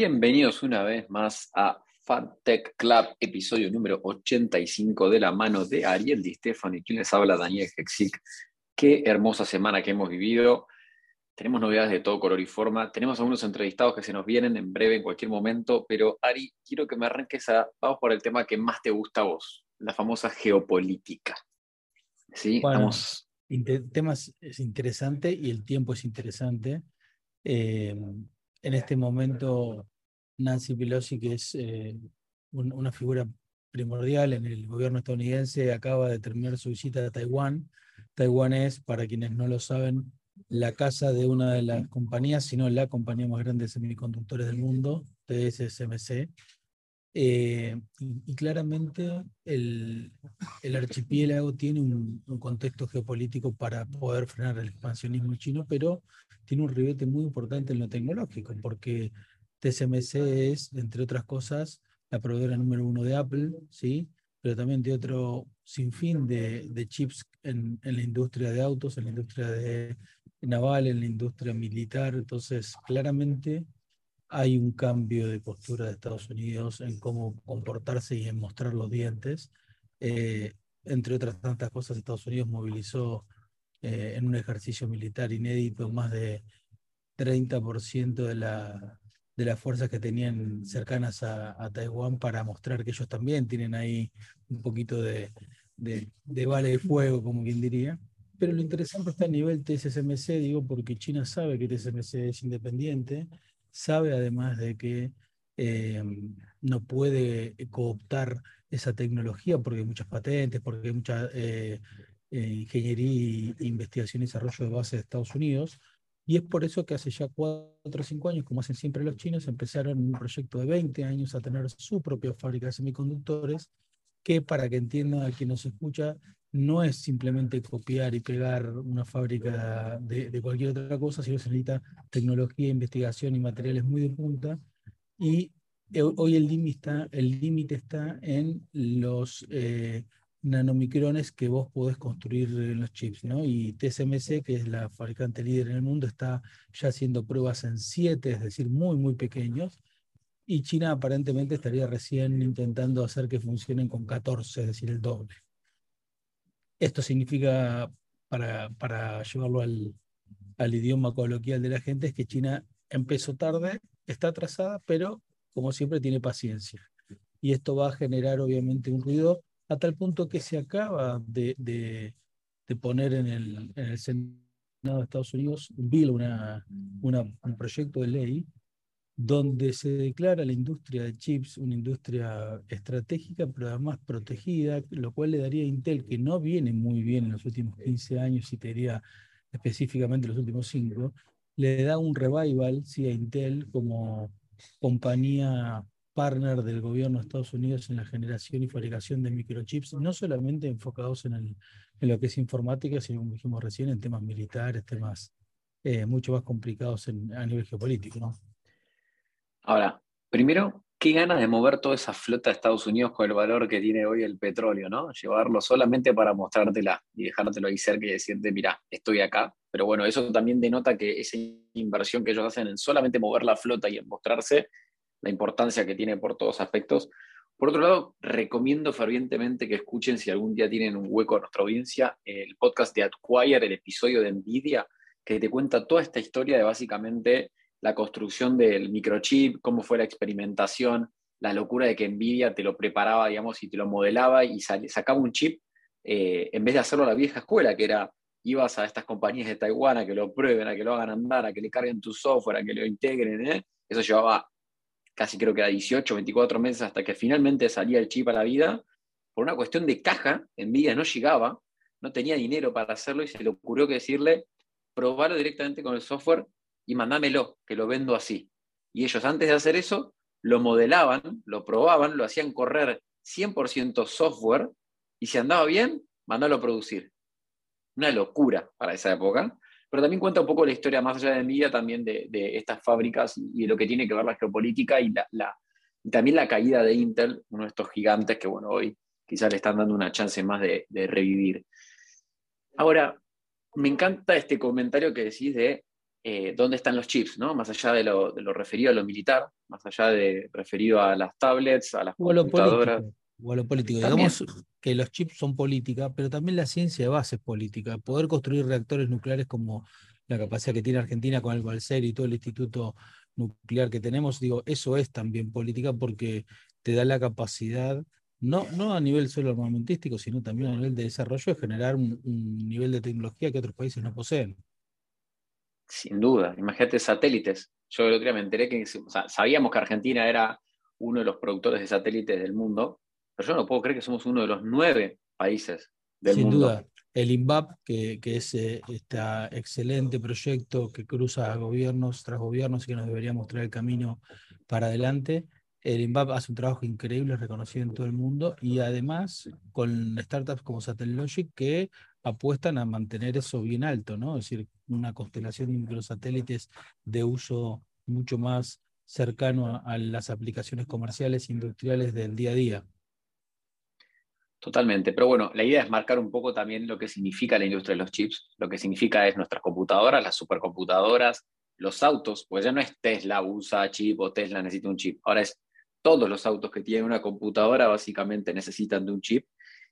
Bienvenidos una vez más a FATech Club, episodio número 85 de la mano de Ariel Di Stefani, quien les habla Daniel Hexic. Qué hermosa semana que hemos vivido. Tenemos novedades de todo color y forma. Tenemos algunos entrevistados que se nos vienen en breve, en cualquier momento. Pero Ari, quiero que me arranques a. Vamos por el tema que más te gusta a vos, la famosa geopolítica. ¿Sí? Bueno, El tema es interesante y el tiempo es interesante. Eh, en este momento Nancy Pelosi, que es eh, una figura primordial en el gobierno estadounidense, acaba de terminar su visita a Taiwán. Taiwán es, para quienes no lo saben, la casa de una de las compañías, sino la compañía más grande de semiconductores del mundo, TSMC. Eh, y, claramente el, el, archipiélago tiene un, un, contexto geopolítico para poder frenar el expansionismo chino, pero tiene un ribete muy importante en lo tecnológico, porque TSMC es, entre otras cosas, la proveedora número uno de Apple, ¿sí? pero también de otro sinfín de, de chips en, la industria de autos, en la industria de naval, en la industria militar. Entonces, claramente hay un cambio de postura de Estados Unidos en cómo comportarse y en mostrar los dientes. Eh, entre otras tantas cosas, Estados Unidos movilizó eh, en un ejercicio militar inédito más de 30% de, la, de las fuerzas que tenían cercanas a, Taiwán para mostrar que ellos también tienen ahí un poquito de, de, de vale de fuego, como quien diría. Pero lo interesante está a nivel TSMC, digo, porque China sabe que TSMC es independiente, sabe además de que eh, no puede cooptar esa tecnología porque hay muchas patentes, porque hay mucha eh, eh, ingeniería, investigación y desarrollo de base de Estados Unidos. Y es por eso que hace ya cuatro o cinco años, como hacen siempre los chinos, empezaron un proyecto de 20 años a tener su propia fábrica de semiconductores, que para que entienda a quien nos escucha, no es simplemente copiar y pegar una fábrica de, de cualquier otra cosa, sino se necesita tecnología, investigación y materiales muy de punta. Y eh, hoy el límite está, el está en los eh, nanomicrones que vos podés construir en los chips, ¿no? Y TSMC, que es la fabricante líder en el mundo, está ya haciendo pruebas en 7, es decir, muy, muy pequeños. Y China aparentemente estaría recién intentando hacer que funcionen con 14, es decir, el doble. Esto significa, para, para llevarlo al, al idioma coloquial de la gente, es que China empezó tarde, está atrasada, pero como siempre tiene paciencia. Y esto va a generar obviamente un ruido a tal punto que se acaba de, de, poner en el, en el, Senado de Estados Unidos un bill, una, una, un proyecto de ley, donde se declara la industria de chips una industria estratégica, pero además protegida, lo cual le daría a Intel, que no viene muy bien en los últimos 15 años, y te diría específicamente los últimos 5, le da un revival sí, a Intel como compañía partner del gobierno de Estados Unidos en la generación y fabricación de microchips, no solamente enfocados en, lo que es informática, sino, como dijimos recién, en temas militares, temas eh, mucho más complicados en, a nivel geopolítico. Ahora, primero, qué ganas de mover toda esa flota de Estados Unidos con el valor que tiene hoy el petróleo, ¿no? Llevarlo solamente para mostrártela y dejártelo ahí cerca y decirte, mira, estoy acá. Pero bueno, eso también denota que esa inversión que ellos hacen en solamente mover la flota y en mostrarse la importancia que tiene por todos aspectos. Por otro lado, recomiendo fervientemente que escuchen, si algún día tienen un hueco en nuestra audiencia, el podcast de Acquire, el episodio de Nvidia, que te cuenta toda esta historia de básicamente la construcción del microchip, cómo fue la experimentación, la locura de que Nvidia te lo preparaba, digamos, y te lo modelaba y sacaba un chip eh, en vez de hacerlo a la vieja escuela, que era ibas a estas compañías de Taiwán a que lo prueben, a que lo hagan andar, a que le carguen tu software, a que lo integren. ¿eh? Eso llevaba casi creo que a 18, 24 meses hasta que finalmente salía el chip a la vida, por una cuestión de caja, Nvidia no llegaba, no tenía dinero para hacerlo y se le ocurrió que decirle, probarlo directamente con el software y mandámelo, que lo vendo así. Y ellos antes de hacer eso, lo modelaban, lo probaban, lo hacían correr 100% software y si andaba bien, mandalo a producir. Una locura para esa época pero también cuenta un poco la historia más allá de Nvidia, también de, estas fábricas y, de lo que tiene que ver la geopolítica y, la, también la caída de Intel, uno de estos gigantes que bueno, hoy quizás le están dando una chance más de, revivir. Ahora, me encanta este comentario que decís de eh, dónde están los chips, ¿no? Más allá de lo, referido a lo militar, más allá de referido a las tablets, a las computadoras. O a lo político. Digamos que los chips son política, pero también la ciencia de base es política. Poder construir reactores nucleares como la capacidad que tiene Argentina con el Balser y todo el instituto nuclear que tenemos, digo, eso es también política porque te da la capacidad, no, no a nivel solo armamentístico, sino también a nivel de desarrollo, de generar un, nivel de tecnología que otros países no poseen. Sin duda, imagínate satélites. Yo el otro día me enteré que sabíamos que Argentina era uno de los productores de satélites del mundo, pero yo no puedo creer que somos uno de los nueve países del mundo. Sin duda, el INVAP, que, es este excelente proyecto que cruza gobiernos tras gobiernos y que nos debería mostrar el camino para adelante. El INVAP hace un trabajo increíble, reconocido en todo el mundo, y además con startups como Satellogic que apuestan a mantener eso bien alto, ¿no? Es decir, una constelación de microsatélites de uso mucho más cercano a las aplicaciones comerciales e industriales del día a día. Totalmente, pero bueno, la idea es marcar un poco también lo que significa la industria de los chips. Lo que significa es nuestras computadoras, las supercomputadoras, los autos, pues ya no es Tesla usa chip o Tesla necesita un chip. Ahora es todos los autos que tienen una computadora básicamente necesitan de un chip.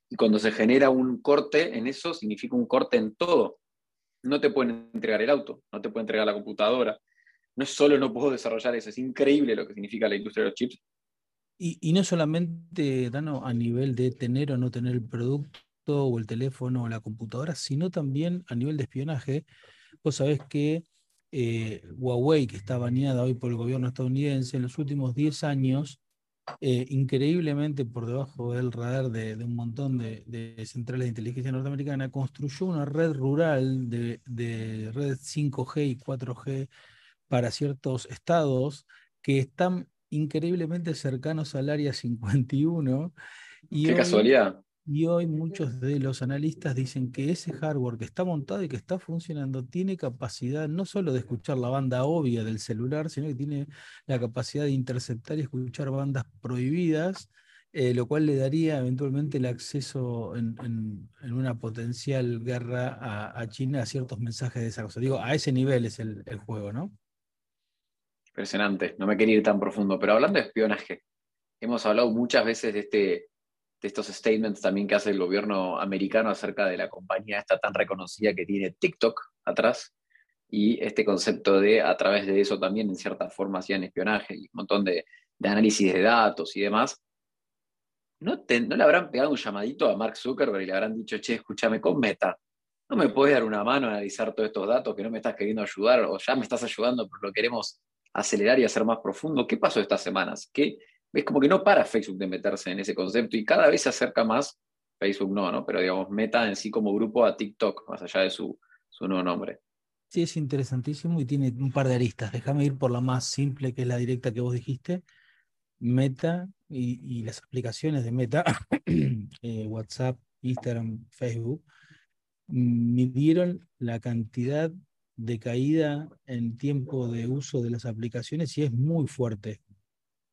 Y cuando se genera un corte en eso, significa un corte en todo. No te pueden entregar el auto, no te pueden entregar la computadora. No es solo no puedo desarrollar eso, es increíble lo que significa la industria de los chips y, no solamente, Dano, a nivel de tener o no tener el producto o el teléfono o la computadora, sino también a nivel de espionaje. Vos sabés que eh, Huawei, que está baneada hoy por el gobierno estadounidense, en los últimos 10 años, eh, increíblemente por debajo del radar de, un montón de, centrales de inteligencia norteamericana, construyó una red rural de, de red 5G y 4G para ciertos estados que están increíblemente cercanos al área 51. Y Qué casualidad. Y hoy muchos de los analistas dicen que ese hardware que está montado y que está funcionando tiene capacidad no solo de escuchar la banda obvia del celular, sino que tiene la capacidad de interceptar y escuchar bandas prohibidas, eh, lo cual le daría eventualmente el acceso en, una potencial guerra a, China a ciertos mensajes de esa cosa. Digo, a ese nivel es el juego, ¿no? Impresionante, no me quería ir tan profundo, pero hablando de espionaje, hemos hablado muchas veces de, este, de estos statements también que hace el gobierno americano acerca de la compañía esta tan reconocida que tiene TikTok atrás y este concepto de a través de eso también en cierta forma hacían espionaje y un montón de, análisis de datos y demás. ¿No, ¿No le habrán pegado un llamadito a Mark Zuckerberg y le habrán dicho, che, escúchame con Meta? ¿No me puedes dar una mano a analizar todos estos datos que no me estás queriendo ayudar o ya me estás ayudando pero lo queremos acelerar y hacer más profundo. ¿Qué pasó estas semanas? ¿Qué, es como que no para Facebook de meterse en ese concepto y cada vez se acerca más, Facebook no, ¿no? Pero digamos, meta en sí como grupo a TikTok, más allá de su, su nuevo nombre. Sí, es interesantísimo y tiene un par de aristas. Déjame ir por la más simple, que es la directa que vos dijiste. Meta y, las aplicaciones de Meta, eh, WhatsApp, Instagram, Facebook, midieron la cantidad de caída en tiempo de uso de las aplicaciones y es muy fuerte.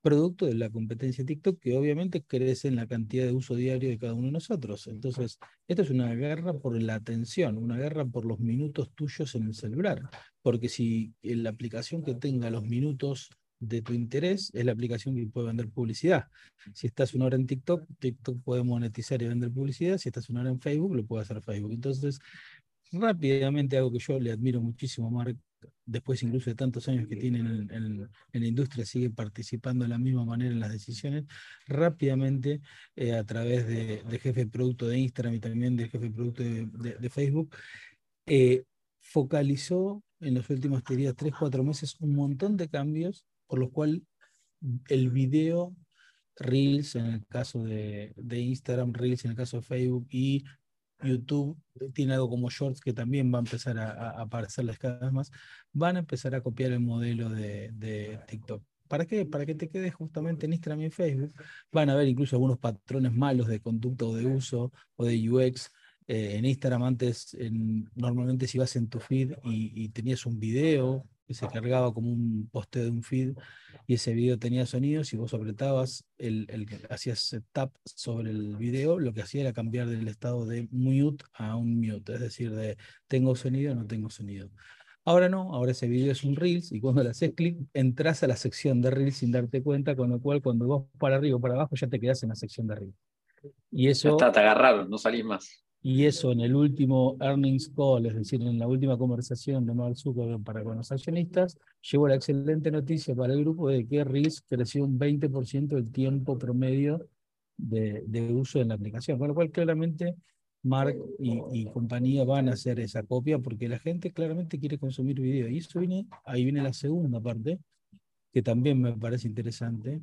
Producto de la competencia TikTok que obviamente crece en la cantidad de uso diario de cada uno de nosotros. Entonces, esto es una guerra por la atención, una guerra por los minutos tuyos en el celular. Porque si la aplicación que tenga los minutos de tu interés es la aplicación que puede vender publicidad. Si estás una hora en TikTok, TikTok puede monetizar y vender publicidad. Si estás una hora en Facebook, lo puede hacer Facebook. Entonces, rápidamente algo que yo le admiro muchísimo Mark, después incluso de tantos años que tiene en, la industria, sigue participando de la misma manera en las decisiones, rápidamente eh, a través de, jefe de producto de Instagram y también de jefe de producto de, Facebook, eh, focalizó en los últimos, tres, cuatro meses un montón de cambios por los cuales el video Reels en el caso de, de, Instagram, Reels en el caso de Facebook y YouTube tiene algo como Shorts que también va a empezar a, aparecerles cada vez más, van a empezar a copiar el modelo de, TikTok. ¿Para qué? Para que te quedes justamente en Instagram y Facebook. Van a ver incluso algunos patrones malos de conducta o de uso o de UX. Eh, en Instagram antes, normalmente si vas en tu feed y tenías un video que se cargaba como un poste de un feed y ese video tenía sonidos y vos apretabas, el, el, hacías tap sobre el video, lo que hacía era cambiar del estado de mute a un mute, es decir, de tengo sonido o no tengo sonido. Ahora no, ahora ese video es un Reels y cuando le haces clic entras a la sección de Reels sin darte cuenta, con lo cual cuando vas para arriba o para abajo ya te quedas en la sección de Reels. Y eso... está, te agarraron, no salís más. Y eso en el último earnings call, es decir, en la última conversación de Mark Zuckerberg para con los accionistas, llevó la excelente noticia para el grupo de que Reels creció un 20% el tiempo promedio de, de, uso en la aplicación, con lo cual claramente Mark y, compañía van a hacer esa copia porque la gente claramente quiere consumir video. Y eso viene, ahí viene la segunda parte, que también me parece interesante,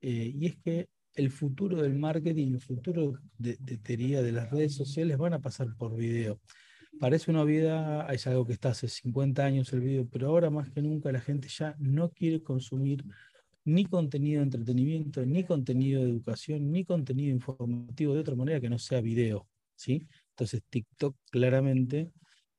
eh, y es que el futuro del marketing, el futuro de, de teoría de las redes sociales van a pasar por video. Parece una vida, es algo que está hace 50 años el video, pero ahora más que nunca la gente ya no quiere consumir ni contenido de entretenimiento, ni contenido de educación, ni contenido informativo de otra manera que no sea video. ¿sí? Entonces TikTok claramente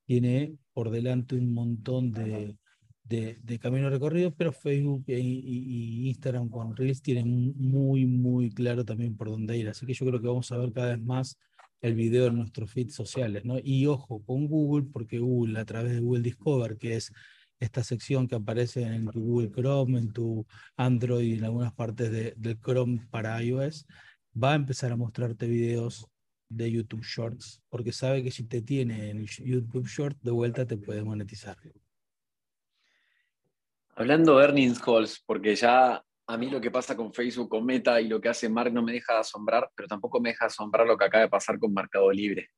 tiene por delante un montón de, de, camino recorrido, pero Facebook y, Instagram con Reels tienen muy, muy claro también por dónde ir. Así que yo creo que vamos a ver cada vez más el video en nuestros feeds sociales, ¿no? Y ojo con Google, porque Google a través de Google Discover, que es esta sección que aparece en tu Google Chrome, en tu Android y en algunas partes de, del Chrome para iOS, va a empezar a mostrarte videos de YouTube Shorts, porque sabe que si te tiene en YouTube Shorts, de vuelta te puede monetizar. Hablando de earnings calls, porque ya a mí lo que pasa con Facebook, con Meta y lo que hace Mark no me deja de asombrar, pero tampoco me deja de asombrar lo que acaba de pasar con Mercado Libre.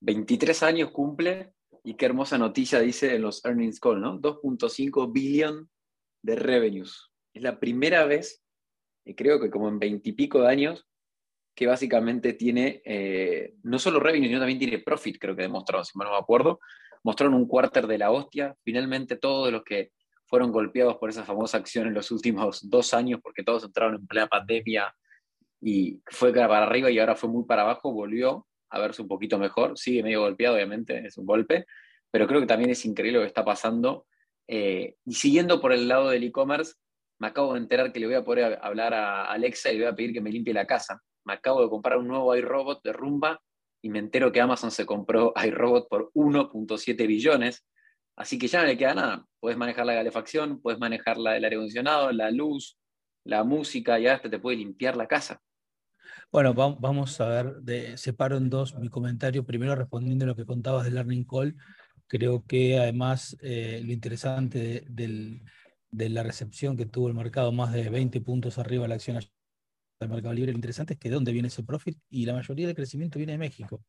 23 años cumple y qué hermosa noticia dice en los earnings calls, ¿no? 2.5 billion de revenues. Es la primera vez, y creo que como en 20 y pico de años, que básicamente tiene eh, no solo revenue, sino también tiene profit, creo que demostraron, si mal no me acuerdo. Mostraron un cuarter de la hostia. Finalmente todos los que fueron golpeados por esa famosa acción en los últimos dos años, porque todos entraron en plena pandemia y fue para arriba y ahora fue muy para abajo, volvió a verse un poquito mejor, sigue medio golpeado, obviamente, es un golpe, pero creo que también es increíble lo que está pasando. Eh, y siguiendo por el lado del e-commerce, me acabo de enterar que le voy a poder hablar a Alexa y le voy a pedir que me limpie la casa. Me acabo de comprar un nuevo iRobot de Rumba y me entero que Amazon se compró iRobot por 1.7 billones. Así que ya no le queda nada. Puedes manejar la calefacción, puedes manejar la, el aire acondicionado, la luz, la música, y hasta te puede limpiar la casa. Bueno, vamos a ver, de, separo en dos mi comentario. Primero, respondiendo a lo que contabas del Learning Call, creo que además eh, lo interesante de, de, la recepción que tuvo el mercado, más de 20 puntos arriba la acción del Mercado Libre, lo interesante es que de dónde viene ese profit y la mayoría del crecimiento viene de México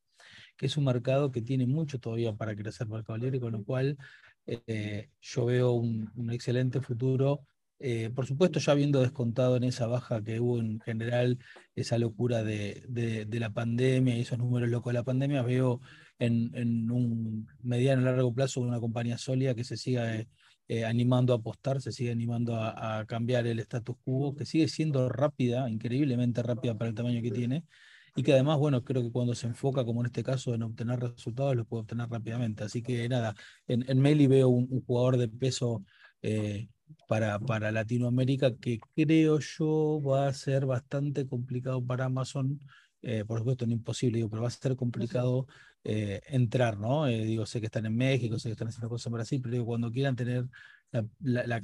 que es un mercado que tiene mucho todavía para crecer Mercado Libre, con lo cual eh, yo veo un, excelente futuro. Eh, por supuesto, ya habiendo descontado en esa baja que hubo en general, esa locura de, la pandemia y esos números locos de la pandemia, veo en, en un mediano y largo plazo una compañía sólida que se siga eh, animando a apostar, se sigue animando a, a, cambiar el status quo, que sigue siendo rápida, increíblemente rápida para el tamaño que tiene, y que además, bueno, creo que cuando se enfoca, como en este caso, en obtener resultados, los puede obtener rápidamente. Así que nada, en, en Meli veo un, jugador de peso eh, para, para Latinoamérica que creo yo va a ser bastante complicado para Amazon. Eh, por supuesto, no imposible, digo, pero va a ser complicado eh, entrar, ¿no? digo, sé que están en México, sé que están haciendo cosas en Brasil, pero digo, cuando quieran tener la, la, la,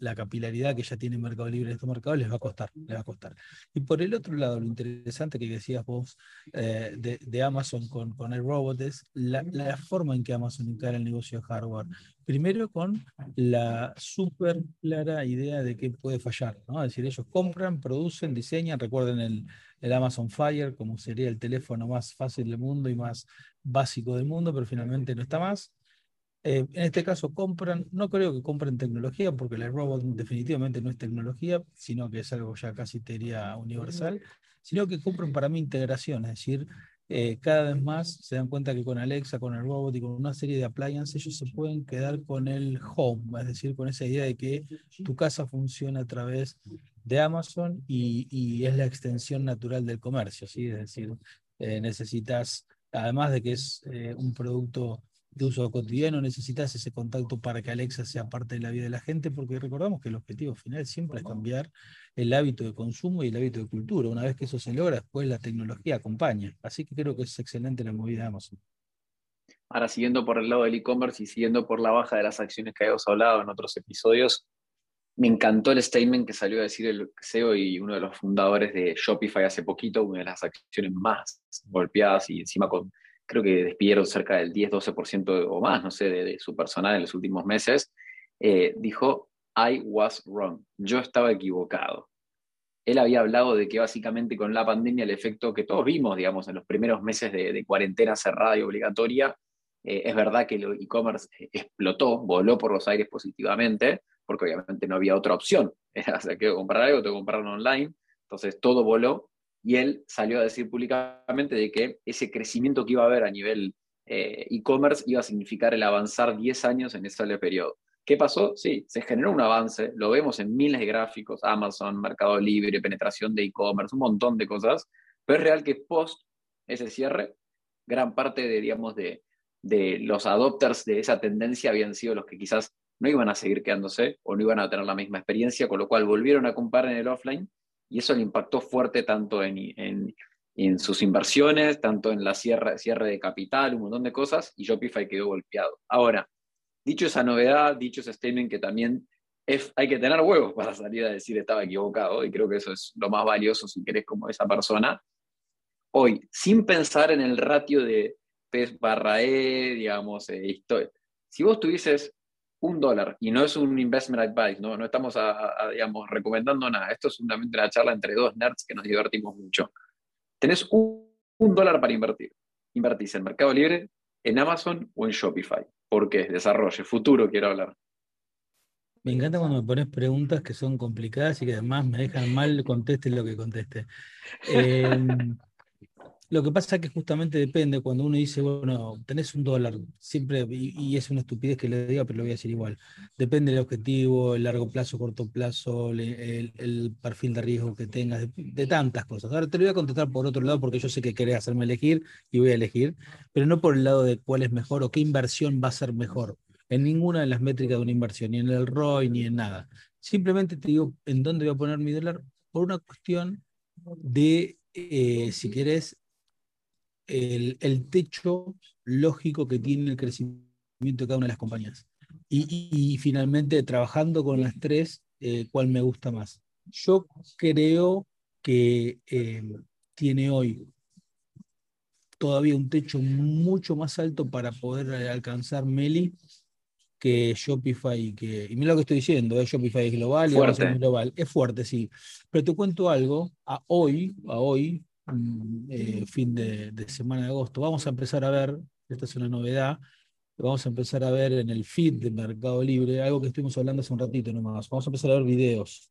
la capilaridad que ya tiene Mercado Libre en estos mercados les va a costar, les va a costar. Y por el otro lado, lo interesante que decías vos eh, de, Amazon con, con el robot es la, la, forma en que Amazon encara el negocio de hardware. Primero con la súper clara idea de que puede fallar, ¿no? Es decir, ellos compran, producen, diseñan, recuerden el, el Amazon Fire como sería el teléfono más fácil del mundo y más básico del mundo, pero finalmente no está más eh, en este caso compran, no creo que compren tecnología, porque el robot definitivamente no es tecnología, sino que es algo ya casi te diría universal, sino que compran para mí integración, es decir, eh, cada vez más se dan cuenta que con Alexa, con el robot y con una serie de appliances, ellos se pueden quedar con el home, es decir, con esa idea de que tu casa funciona a través de Amazon y, es la extensión natural del comercio, ¿sí? es decir, eh, necesitas, además de que es un producto de uso cotidiano, necesitas ese contacto para que Alexa sea parte de la vida de la gente, porque recordamos que el objetivo final siempre es cambiar el hábito de consumo y el hábito de cultura. Una vez que eso se logra, después la tecnología acompaña. Así que creo que es excelente la movida de Amazon. ahora siguiendo por el lado del e-commerce y siguiendo por la baja de las acciones que habíamos hablado en otros episodios, me encantó el statement que salió a decir el CEO y uno de los fundadores de Shopify hace poquito, una de las acciones más golpeadas y encima con, creo que despidieron cerca del 10-12% o más, no sé, de, su personal en los últimos meses, eh, dijo, I was wrong, yo estaba equivocado. Él había hablado de que básicamente con la pandemia el efecto que todos vimos, digamos, en los primeros meses de, cuarentena cerrada y obligatoria, eh, es verdad que el e-commerce explotó, voló por los aires positivamente, porque obviamente no había otra opción. O sea, quiero comprar algo, tengo que comprarlo online. Entonces todo voló y él salió a decir públicamente de que ese crecimiento que iba a haber a nivel eh, e-commerce iba a significar el avanzar 10 años en ese periodo. ¿Qué pasó? Sí, se generó un avance, lo vemos en miles de gráficos, Amazon, Mercado Libre, penetración de e-commerce, un montón de cosas, pero es real que post ese cierre, gran parte de, digamos, de, de los adopters de esa tendencia habían sido los que quizás no iban a seguir quedándose o no iban a tener la misma experiencia, con lo cual volvieron a comprar en el offline y eso le impactó fuerte tanto en, en, sus inversiones, tanto en la cierre, cierre de capital, un montón de cosas, y Shopify quedó golpeado. Ahora, dicho esa novedad, dicho ese statement que también hay que tener huevos para salir a decir estaba equivocado, y creo que eso es lo más valioso si querés como esa persona, hoy, sin pensar en el ratio de PES barra E, digamos, eh, si vos tuvieses un dólar, y no es un investment advice, no, no estamos, digamos, recomendando nada, esto es simplemente una charla entre dos nerds que nos divertimos mucho. Tenés un, dólar para invertir. Invertís en Mercado Libre, en Amazon o en Shopify. ¿Por qué? Desarrollo, futuro quiero hablar. Me encanta cuando me pones preguntas que son complicadas y que además me dejan mal conteste lo que conteste. Eh, lo que pasa es que justamente depende, cuando uno dice, bueno, tenés un dólar, siempre, y, es una estupidez que le diga, pero lo voy a decir igual, depende del objetivo, el largo plazo, corto plazo, el, perfil de riesgo que tengas, de, tantas cosas. Ahora te lo voy a contestar por otro lado, porque yo sé que querés hacerme elegir y voy a elegir, pero no por el lado de cuál es mejor o qué inversión va a ser mejor, en ninguna de las métricas de una inversión, ni en el ROI, ni en nada. Simplemente te digo en dónde voy a poner mi dólar por una cuestión de, eh, si quieres, el, techo lógico que tiene el crecimiento de cada una de las compañías. Y, finalmente, trabajando con las tres, eh, ¿cuál me gusta más? Yo creo que eh, tiene hoy todavía un techo mucho más alto para poder alcanzar Meli que Shopify. Que, y mira lo que estoy diciendo, ¿eh? Shopify es global y es global. Es fuerte, sí. Pero te cuento algo, a hoy, a hoy, eh, fin de, semana de agosto. Vamos a empezar a ver, esta es una novedad, vamos a empezar a ver en el feed de Mercado Libre, algo que estuvimos hablando hace un ratito nomás. Vamos a empezar a ver videos.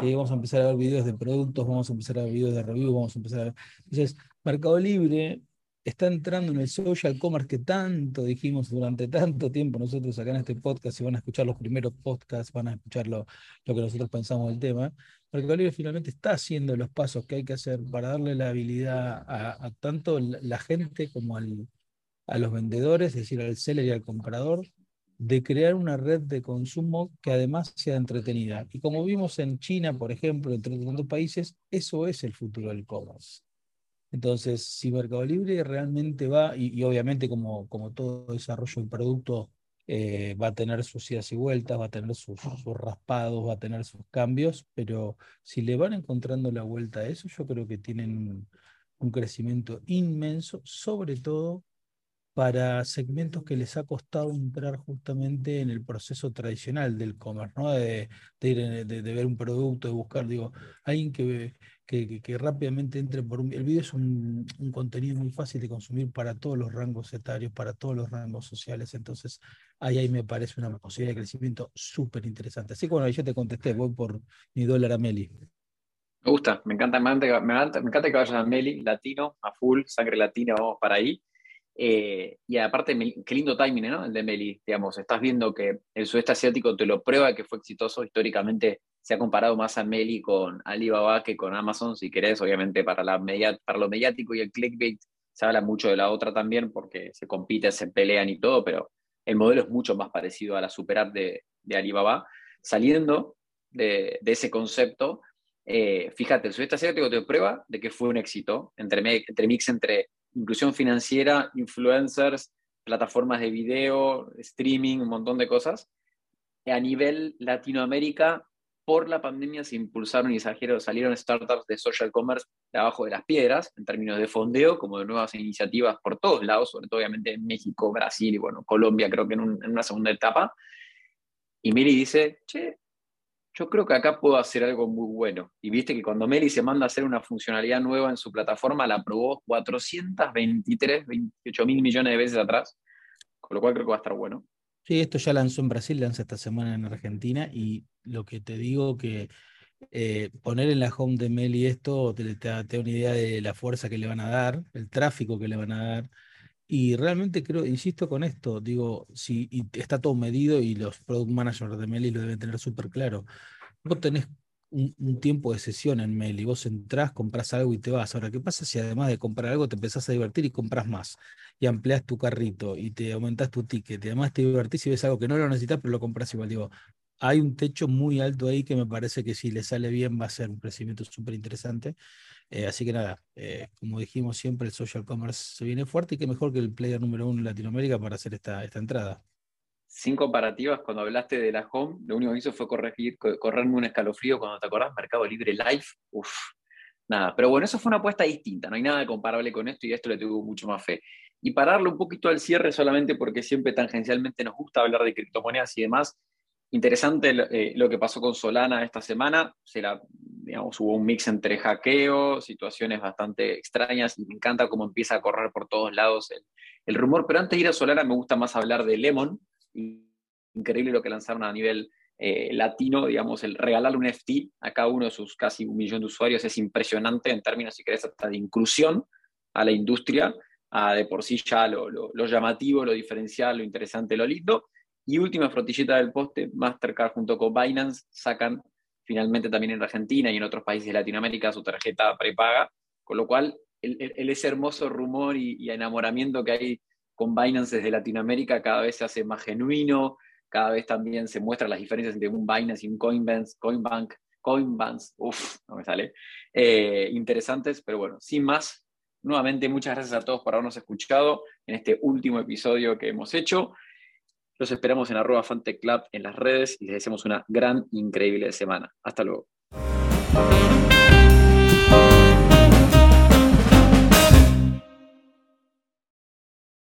¿sí? Vamos a empezar a ver videos de productos, vamos a empezar a ver videos de review, vamos a empezar a ver. Entonces, Mercado Libre está entrando en el social commerce que tanto dijimos durante tanto tiempo nosotros acá en este podcast, y van a escuchar los primeros podcasts, van a escuchar lo, lo que nosotros pensamos del tema, Mercado Libre finalmente está haciendo los pasos que hay que hacer para darle la habilidad a, tanto la gente como a los vendedores, es decir, al seller y al comprador, de crear una red de consumo que además sea entretenida. Y como vimos en China, por ejemplo, entre otros países, eso es el futuro del commerce. Entonces, si Mercado Libre realmente va, y, obviamente como, como todo desarrollo de producto eh, va a tener sus idas y vueltas, va a tener sus, raspados, va a tener sus cambios, pero si le van encontrando la vuelta a eso, yo creo que tienen un crecimiento inmenso, sobre todo para segmentos que les ha costado entrar justamente en el proceso tradicional del commerce, ¿no? de, ver un producto, de buscar, digo, alguien que, que, rápidamente entre por un... El video es un, contenido muy fácil de consumir para todos los rangos etarios, para todos los rangos sociales, entonces ahí, ahí me parece una posibilidad de crecimiento súper interesante. Así que bueno, yo te contesté, voy por mi dólar a Meli. Me gusta, me encanta, me encanta, me encanta, que vayas a Meli, latino, a full, sangre latina, vamos para ahí. Eh, y aparte, qué lindo timing, ¿no? El de Meli, digamos, estás viendo que el sudeste asiático te lo prueba que fue exitoso históricamente. Se ha comparado más a Meli con Alibaba que con Amazon, si querés, obviamente para, la lo mediático y el clickbait se habla mucho de la otra también porque se compiten, se pelean y todo, pero el modelo es mucho más parecido a la super de, de Alibaba. Saliendo de, de ese concepto, eh, fíjate, el sudeste asiático te prueba de que fue un éxito entre, entre mix entre inclusión financiera, influencers, plataformas de video, streaming, un montón de cosas. A nivel Latinoamérica, por la pandemia se impulsaron y salieron startups de social commerce de abajo de las piedras, en términos de fondeo, como de nuevas iniciativas por todos lados, sobre todo obviamente en México, Brasil y bueno, Colombia creo que en, una segunda etapa. Y Miri dice, che, yo creo que acá puedo hacer algo muy bueno. Y viste que cuando Meli se manda a hacer una funcionalidad nueva en su plataforma, la probó 423, 28 mil millones de veces atrás, con lo cual creo que va a estar bueno. Sí, esto ya lanzó en Brasil, lanza esta semana en Argentina, y lo que te digo que eh, poner en la home de Meli esto te, te da una idea de la fuerza que le van a dar, el tráfico que le van a dar, y realmente creo, insisto con esto, digo, si está todo medido y los product managers de Meli lo deben tener súper claro. Vos tenés un, tiempo de sesión en Meli, vos entrás, compras algo y te vas. Ahora, ¿qué pasa si además de comprar algo te empezás a divertir y compras más? Y amplias tu carrito y te aumentas tu ticket, y además te divertís y ves algo que no lo necesitas, pero lo compras igual. Digo, hay un techo muy alto ahí que me parece que si le sale bien va a ser un crecimiento súper interesante. Eh, así que nada, eh, como dijimos siempre, el social commerce se viene fuerte y qué mejor que el player número uno en Latinoamérica para hacer esta, esta entrada. Sin comparativas, cuando hablaste de la home, lo único que hizo fue corregir, correrme un escalofrío cuando te acordás, Mercado Libre Live. Uf, nada. Pero bueno, eso fue una apuesta distinta, no hay nada comparable con esto y a esto le tuvo mucho más fe. Y para darle un poquito al cierre, solamente porque siempre tangencialmente nos gusta hablar de criptomonedas y demás, interesante eh, lo que pasó con Solana esta semana. Se la, digamos, hubo un mix entre hackeo, situaciones bastante extrañas me encanta cómo empieza a correr por todos lados el, rumor. Pero antes de ir a Solana me gusta más hablar de Lemon. Increíble lo que lanzaron a nivel eh, latino, digamos, el regalarle un FT a cada uno de sus casi un millón de usuarios es impresionante en términos, si querés, hasta de inclusión a la industria, a de por sí ya lo, lo llamativo, lo diferencial, lo interesante, lo lindo. Y última frotillita del poste, Mastercard junto con Binance sacan finalmente también en Argentina y en otros países de Latinoamérica su tarjeta prepaga, con lo cual el, ese hermoso rumor y, enamoramiento que hay con Binance desde Latinoamérica cada vez se hace más genuino, cada vez también se muestran las diferencias entre un Binance y un Coinbank, Coinbank, Coinbank, uff, no me sale, eh, interesantes, pero bueno, sin más, nuevamente muchas gracias a todos por habernos escuchado en este último episodio que hemos hecho. Los esperamos en arroba Club en las redes y les deseamos una gran, increíble semana. Hasta luego.